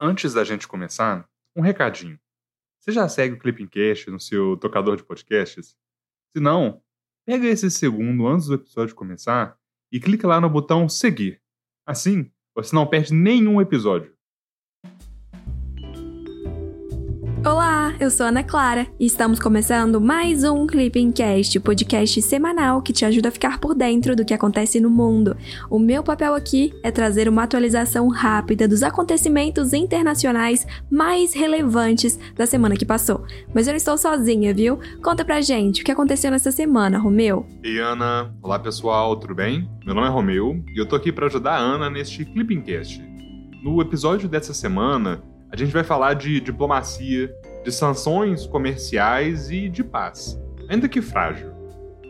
Antes da gente começar, um recadinho. Você já segue o Clippingcast no seu tocador de podcasts? Se não, pega esse segundo antes do episódio começar e clica lá no botão seguir. Assim, você não perde nenhum episódio. Olá, eu sou Ana Clara e estamos começando mais um Clipping Cast, podcast semanal que te ajuda a ficar por dentro do que acontece no mundo. O meu papel aqui é trazer uma atualização rápida dos acontecimentos internacionais mais relevantes da semana que passou. Mas eu não estou sozinha, viu? Conta pra gente o que aconteceu nessa semana, Romeu. Ei, Ana. Olá, pessoal, tudo bem? Meu nome é Romeu e eu tô aqui para ajudar a Ana neste Clipping Cast. No episódio dessa semana, a gente vai falar de diplomacia, de sanções comerciais e de paz, ainda que frágil.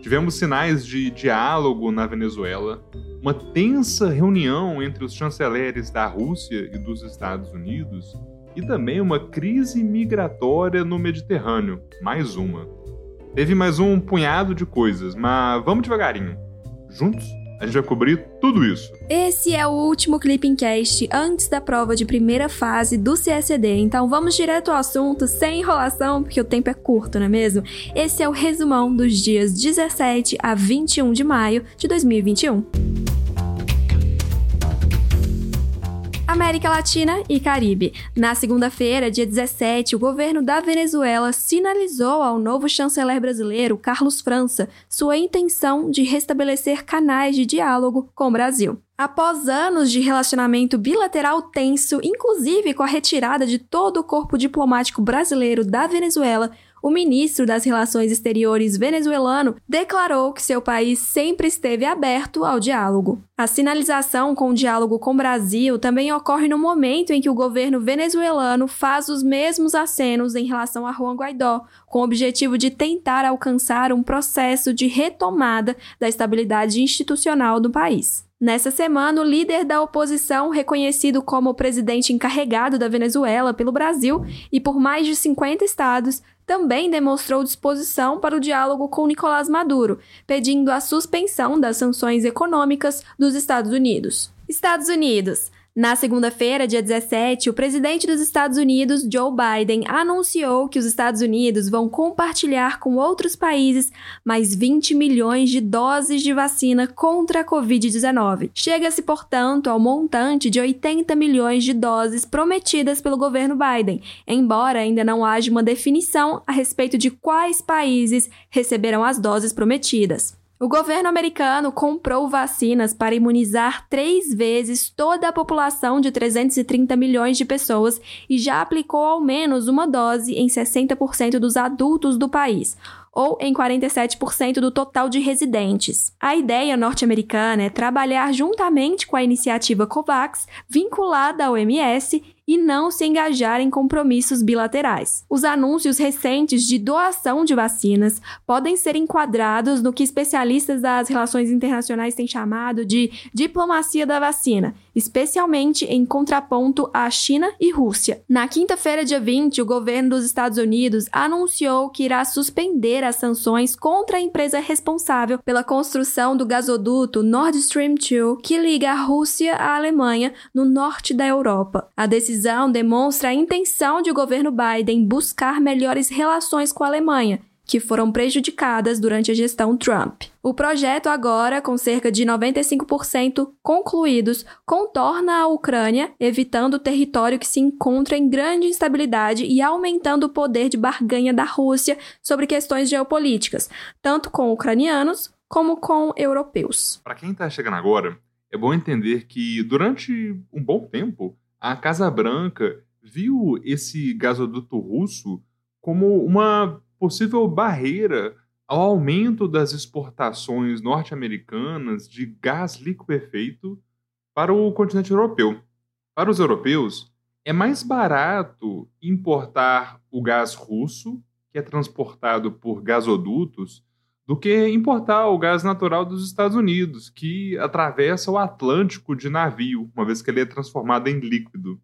Tivemos sinais de diálogo na Venezuela, uma tensa reunião entre os chanceleres da Rússia e dos Estados Unidos e também uma crise migratória no Mediterrâneo, mais uma. Teve mais um punhado de coisas, mas vamos devagarinho. Juntos a gente vai cobrir tudo isso. Esse é o último Clipping Cast antes da prova de primeira fase do CSD, então vamos direto ao assunto, sem enrolação, porque o tempo é curto, não é mesmo? Esse é o resumão dos dias 17 a 21 de maio de 2021. América Latina e Caribe. Na segunda-feira, dia 17, o governo da Venezuela sinalizou ao novo chanceler brasileiro, Carlos França, sua intenção de restabelecer canais de diálogo com o Brasil. Após anos de relacionamento bilateral tenso, inclusive com a retirada de todo o corpo diplomático brasileiro da Venezuela, o ministro das Relações Exteriores venezuelano declarou que seu país sempre esteve aberto ao diálogo. A sinalização com o diálogo com o Brasil também ocorre no momento em que o governo venezuelano faz os mesmos acenos em relação a Juan Guaidó, com o objetivo de tentar alcançar um processo de retomada da estabilidade institucional do país. Nessa semana, o líder da oposição, reconhecido como o presidente encarregado da Venezuela pelo Brasil e por mais de 50 estados, também demonstrou disposição para o diálogo com Nicolás Maduro, pedindo a suspensão das sanções econômicas dos Estados Unidos. Estados Unidos. Na segunda-feira, dia 17, o presidente dos Estados Unidos, Joe Biden, anunciou que os Estados Unidos vão compartilhar com outros países mais 20 milhões de doses de vacina contra a Covid-19. Chega-se, portanto, ao montante de 80 milhões de doses prometidas pelo governo Biden, embora ainda não haja uma definição a respeito de quais países receberão as doses prometidas. O governo americano comprou vacinas para imunizar três vezes toda a população de 330 milhões de pessoas e já aplicou ao menos uma dose em 60% dos adultos do país, ou em 47% do total de residentes. A ideia norte-americana é trabalhar juntamente com a iniciativa COVAX, vinculada à OMS, e não se engajar em compromissos bilaterais. Os anúncios recentes de doação de vacinas podem ser enquadrados no que especialistas das relações internacionais têm chamado de diplomacia da vacina, especialmente em contraponto à China e Rússia. Na quinta-feira, dia 20, o governo dos Estados Unidos anunciou que irá suspender as sanções contra a empresa responsável pela construção do gasoduto Nord Stream 2, que liga a Rússia à Alemanha no norte da Europa. A decisão demonstra a intenção de o governo Biden buscar melhores relações com a Alemanha, que foram prejudicadas durante a gestão Trump. O projeto, agora com cerca de 95% concluídos, contorna a Ucrânia, evitando o território que se encontra em grande instabilidade e aumentando o poder de barganha da Rússia sobre questões geopolíticas, tanto com ucranianos como com europeus. Para quem está chegando agora, é bom entender que durante um bom tempo a Casa Branca viu esse gasoduto russo como uma possível barreira ao aumento das exportações norte-americanas de gás liquefeito para o continente europeu. Para os europeus, é mais barato importar o gás russo, que é transportado por gasodutos, do que importar o gás natural dos Estados Unidos, que atravessa o Atlântico de navio, uma vez que ele é transformado em líquido.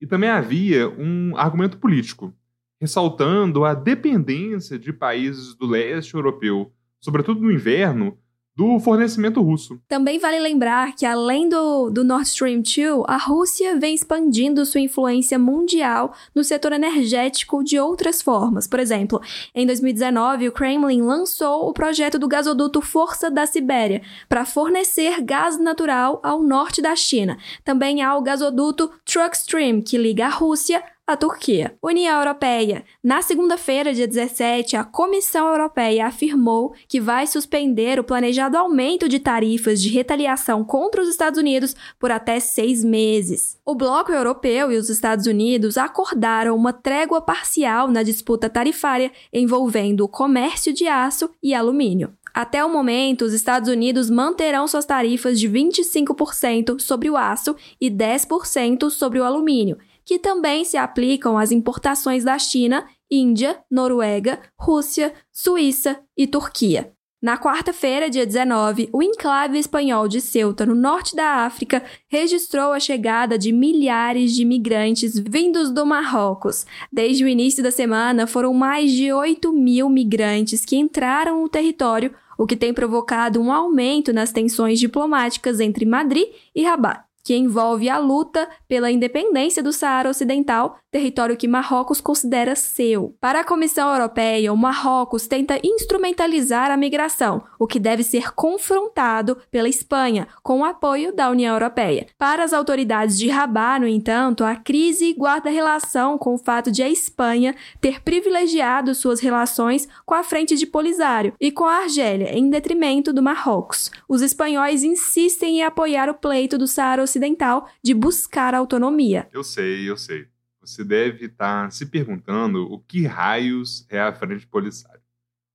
E também havia um argumento político, ressaltando a dependência de países do leste europeu, sobretudo no inverno, do fornecimento russo. Também vale lembrar que, além do, do Nord Stream 2, a Rússia vem expandindo sua influência mundial no setor energético de outras formas. Por exemplo, em 2019, o Kremlin lançou o projeto do gasoduto Força da Sibéria para fornecer gás natural ao norte da China. Também há o gasoduto Truck Stream, que liga a Rússia a Turquia. União Europeia. Na segunda-feira, dia 17, a Comissão Europeia afirmou que vai suspender o planejado aumento de tarifas de retaliação contra os Estados Unidos por até seis meses. O Bloco Europeu e os Estados Unidos acordaram uma trégua parcial na disputa tarifária envolvendo o comércio de aço e alumínio. Até o momento, os Estados Unidos manterão suas tarifas de 25% sobre o aço e 10% sobre o alumínio, que também se aplicam às importações da China, Índia, Noruega, Rússia, Suíça e Turquia. Na quarta-feira, dia 19, o enclave espanhol de Ceuta, no norte da África, registrou a chegada de milhares de migrantes vindos do Marrocos. Desde o início da semana, foram mais de 8 mil migrantes que entraram no território, o que tem provocado um aumento nas tensões diplomáticas entre Madrid e Rabat que envolve a luta pela independência do Saara Ocidental, território que Marrocos considera seu. Para a Comissão Europeia, o Marrocos tenta instrumentalizar a migração, o que deve ser confrontado pela Espanha, com o apoio da União Europeia. Para as autoridades de Rabat, no entanto, a crise guarda relação com o fato de a Espanha ter privilegiado suas relações com a frente de Polisário e com a Argélia, em detrimento do Marrocos. Os espanhóis insistem em apoiar o pleito do Saara Ocidental ocidental de buscar autonomia. Eu sei, eu sei. Você deve estar se perguntando o que raios é a Frente Polisário.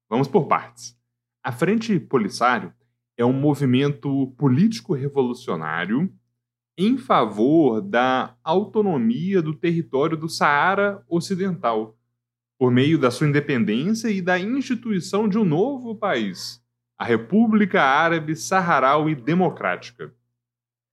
Vamos por partes. A Frente Polisário é um movimento político revolucionário em favor da autonomia do território do Saara Ocidental, por meio da sua independência e da instituição de um novo país, a República Árabe Saharaui Democrática.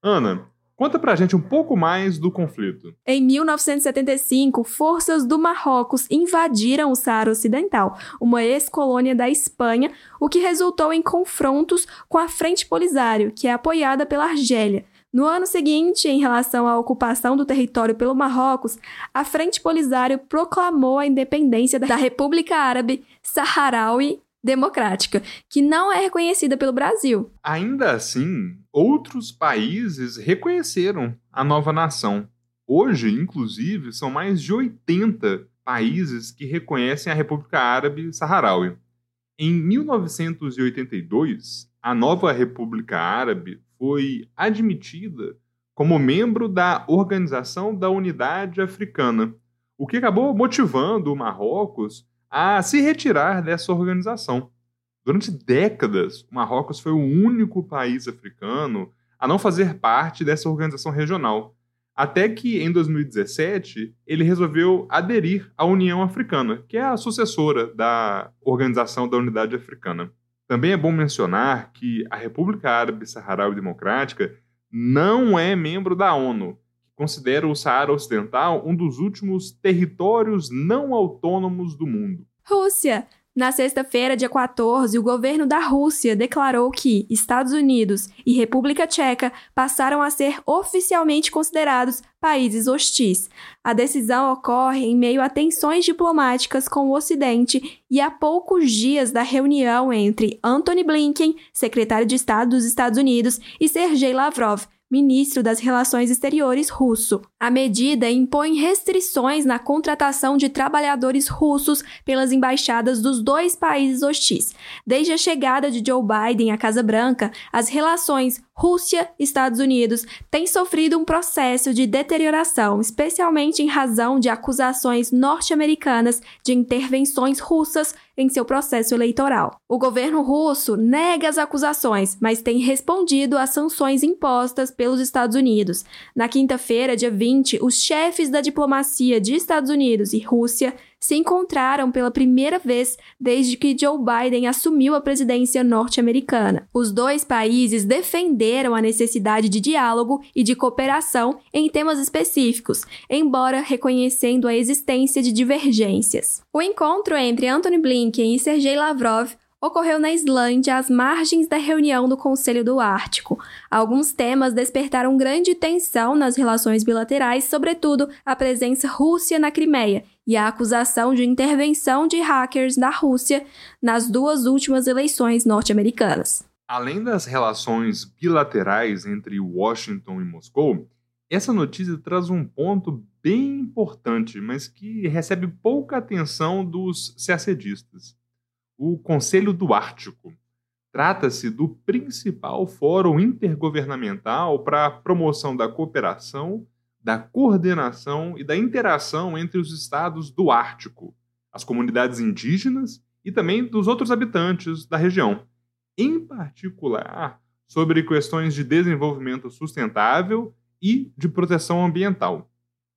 Ana, Conta pra gente um pouco mais do conflito. Em 1975, forças do Marrocos invadiram o Saara Ocidental, uma ex-colônia da Espanha, o que resultou em confrontos com a Frente Polisário, que é apoiada pela Argélia. No ano seguinte, em relação à ocupação do território pelo Marrocos, a Frente Polisário proclamou a independência da República Árabe Saharaui democrática, que não é reconhecida pelo Brasil. Ainda assim, outros países reconheceram a nova nação. Hoje, inclusive, são mais de 80 países que reconhecem a República Árabe Saharaui. Em 1982, a nova República Árabe foi admitida como membro da Organização da Unidade Africana, o que acabou motivando o Marrocos a se retirar dessa organização. Durante décadas, o Marrocos foi o único país africano a não fazer parte dessa organização regional, até que em 2017 ele resolveu aderir à União Africana, que é a sucessora da Organização da Unidade Africana. Também é bom mencionar que a República Árabe Saharaui Democrática não é membro da ONU, considera o Saara Ocidental um dos últimos territórios não autônomos do mundo. Rússia. Na sexta-feira, dia 14, o governo da Rússia declarou que Estados Unidos e República Tcheca passaram a ser oficialmente considerados países hostis. A decisão ocorre em meio a tensões diplomáticas com o Ocidente e a poucos dias da reunião entre Antony Blinken, secretário de Estado dos Estados Unidos, e Sergei Lavrov, ministro das Relações Exteriores russo. A medida impõe restrições na contratação de trabalhadores russos pelas embaixadas dos dois países hostis. Desde a chegada de Joe Biden à Casa Branca, as relações Rússia-Estados Unidos têm sofrido um processo de deterioração, especialmente em razão de acusações norte-americanas de intervenções russas em seu processo eleitoral. O governo russo nega as acusações, mas tem respondido às sanções impostas pelos Estados Unidos. Na quinta-feira, dia 20, os chefes da diplomacia de Estados Unidos e Rússia se encontraram pela primeira vez desde que Joe Biden assumiu a presidência norte-americana. Os dois países defenderam a necessidade de diálogo e de cooperação em temas específicos, embora reconhecendo a existência de divergências. O encontro entre Antony Blinken e Sergei Lavrov ocorreu na Islândia, às margens da reunião do Conselho do Ártico. Alguns temas despertaram grande tensão nas relações bilaterais, sobretudo a presença russa na Crimeia e a acusação de intervenção de hackers da Rússia nas duas últimas eleições norte-americanas. Além das relações bilaterais entre Washington e Moscou, essa notícia traz um ponto bem importante, mas que recebe pouca atenção dos CACDistas o Conselho do Ártico. Trata-se do principal fórum intergovernamental para a promoção da cooperação, da coordenação e da interação entre os estados do Ártico, as comunidades indígenas e também dos outros habitantes da região, em particular sobre questões de desenvolvimento sustentável e de proteção ambiental.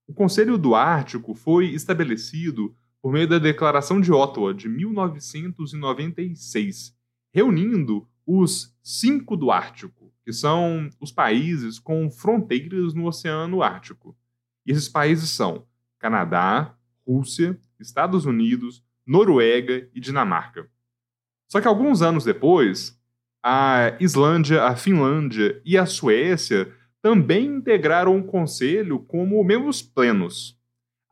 O Conselho do Ártico foi estabelecido por meio da Declaração de Ottawa de 1996, reunindo os cinco do Ártico, que são os países com fronteiras no Oceano Ártico. E esses países são Canadá, Rússia, Estados Unidos, Noruega e Dinamarca. Só que alguns anos depois, a Islândia, a Finlândia e a Suécia também integraram o Conselho como membros plenos.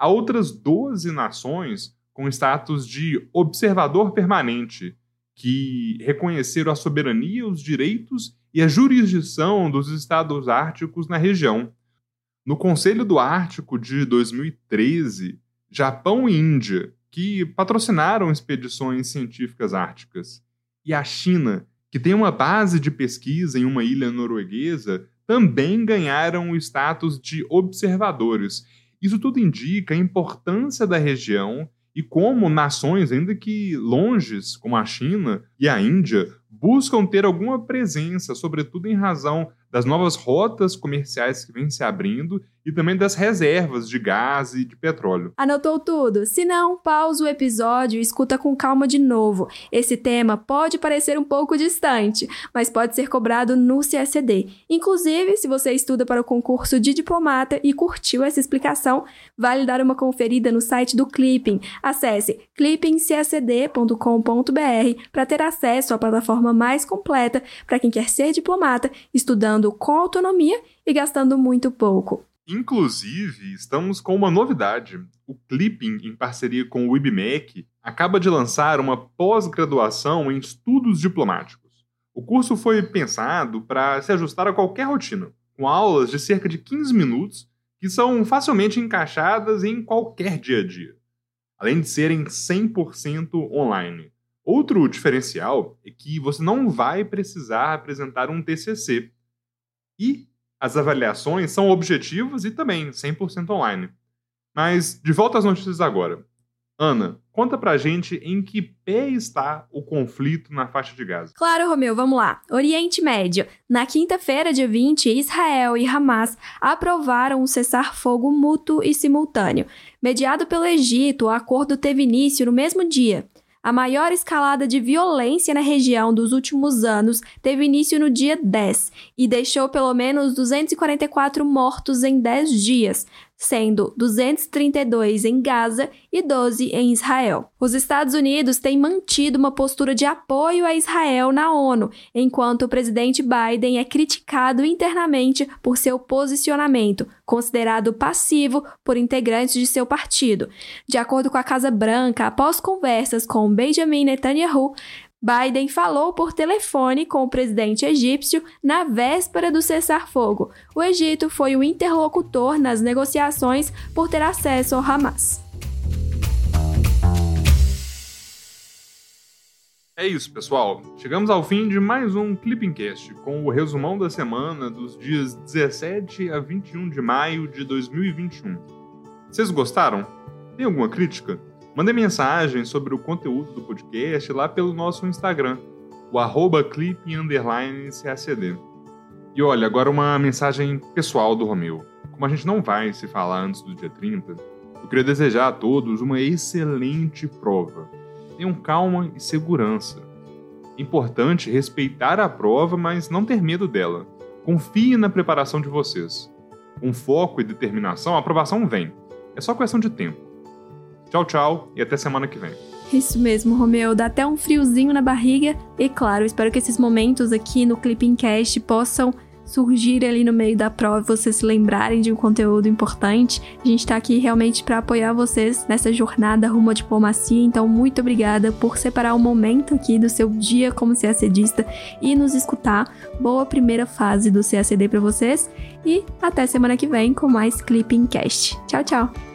Há outras 12 nações com status de observador permanente, que reconheceram a soberania, os direitos e a jurisdição dos estados árticos na região. No Conselho do Ártico de 2013, Japão e Índia, que patrocinaram expedições científicas árticas, e a China, que tem uma base de pesquisa em uma ilha norueguesa, também ganharam o status de observadores isso tudo indica a importância da região e como nações, ainda que longes, como a China e a Índia, buscam ter alguma presença, sobretudo em razão das novas rotas comerciais que vêm se abrindo e também das reservas de gás e de petróleo. Anotou tudo? Se não, pausa o episódio e escuta com calma de novo. Esse tema pode parecer um pouco distante, mas pode ser cobrado no CSD. Inclusive, se você estuda para o concurso de diplomata e curtiu essa explicação, vale dar uma conferida no site do Clipping. Acesse clippingcsd.com.br para ter acesso à plataforma mais completa para quem quer ser diplomata, estudando com autonomia e gastando muito pouco. Inclusive, estamos com uma novidade. O Clipping, em parceria com o IBMEC, acaba de lançar uma pós-graduação em estudos diplomáticos. O curso foi pensado para se ajustar a qualquer rotina, com aulas de cerca de 15 minutos que são facilmente encaixadas em qualquer dia a dia, além de serem 100% online. Outro diferencial é que você não vai precisar apresentar um TCC. E as avaliações são objetivas e também 100% online. Mas de volta às notícias agora. Ana, conta pra gente em que pé está o conflito na faixa de Gaza. Claro, Romeu, vamos lá. Oriente Médio. Na quinta-feira, dia 20, Israel e Hamas aprovaram um cessar-fogo mútuo e simultâneo. Mediado pelo Egito, o acordo teve início no mesmo dia. A maior escalada de violência na região dos últimos anos teve início no dia 10 e deixou pelo menos 244 mortos em 10 dias, sendo 232 em Gaza e 12 em Israel. Os Estados Unidos têm mantido uma postura de apoio a Israel na ONU, enquanto o presidente Biden é criticado internamente por seu posicionamento, considerado passivo por integrantes de seu partido. De acordo com a Casa Branca, após conversas com Benjamin Netanyahu, Biden falou por telefone com o presidente egípcio na véspera do cessar-fogo. O Egito foi o interlocutor nas negociações por ter acesso ao Hamas. É isso, pessoal. Chegamos ao fim de mais um Clippingcast com o resumão da semana dos dias 17 a 21 de maio de 2021. Vocês gostaram? Tem alguma crítica? Mande mensagem sobre o conteúdo do podcast lá pelo nosso Instagram, o arroba clip__cacd. E olha, agora uma mensagem pessoal do Romeu. Como a gente não vai se falar antes do dia 30, eu queria desejar a todos uma excelente prova. Tenham calma e segurança. É importante respeitar a prova, mas não ter medo dela. Confie na preparação de vocês. Com foco e determinação, a aprovação vem. É só questão de tempo. Tchau, tchau e até semana que vem. Isso mesmo, Romeu. Dá até um friozinho na barriga. E claro, espero que esses momentos aqui no Clipping Cast possam surgir ali no meio da prova, vocês se lembrarem de um conteúdo importante. A gente está aqui realmente para apoiar vocês nessa jornada rumo à diplomacia. Então, muito obrigada por separar um momento aqui do seu dia como CACDista e nos escutar. Boa primeira fase do CACD para vocês e até semana que vem com mais Clipping Cast. Tchau, tchau.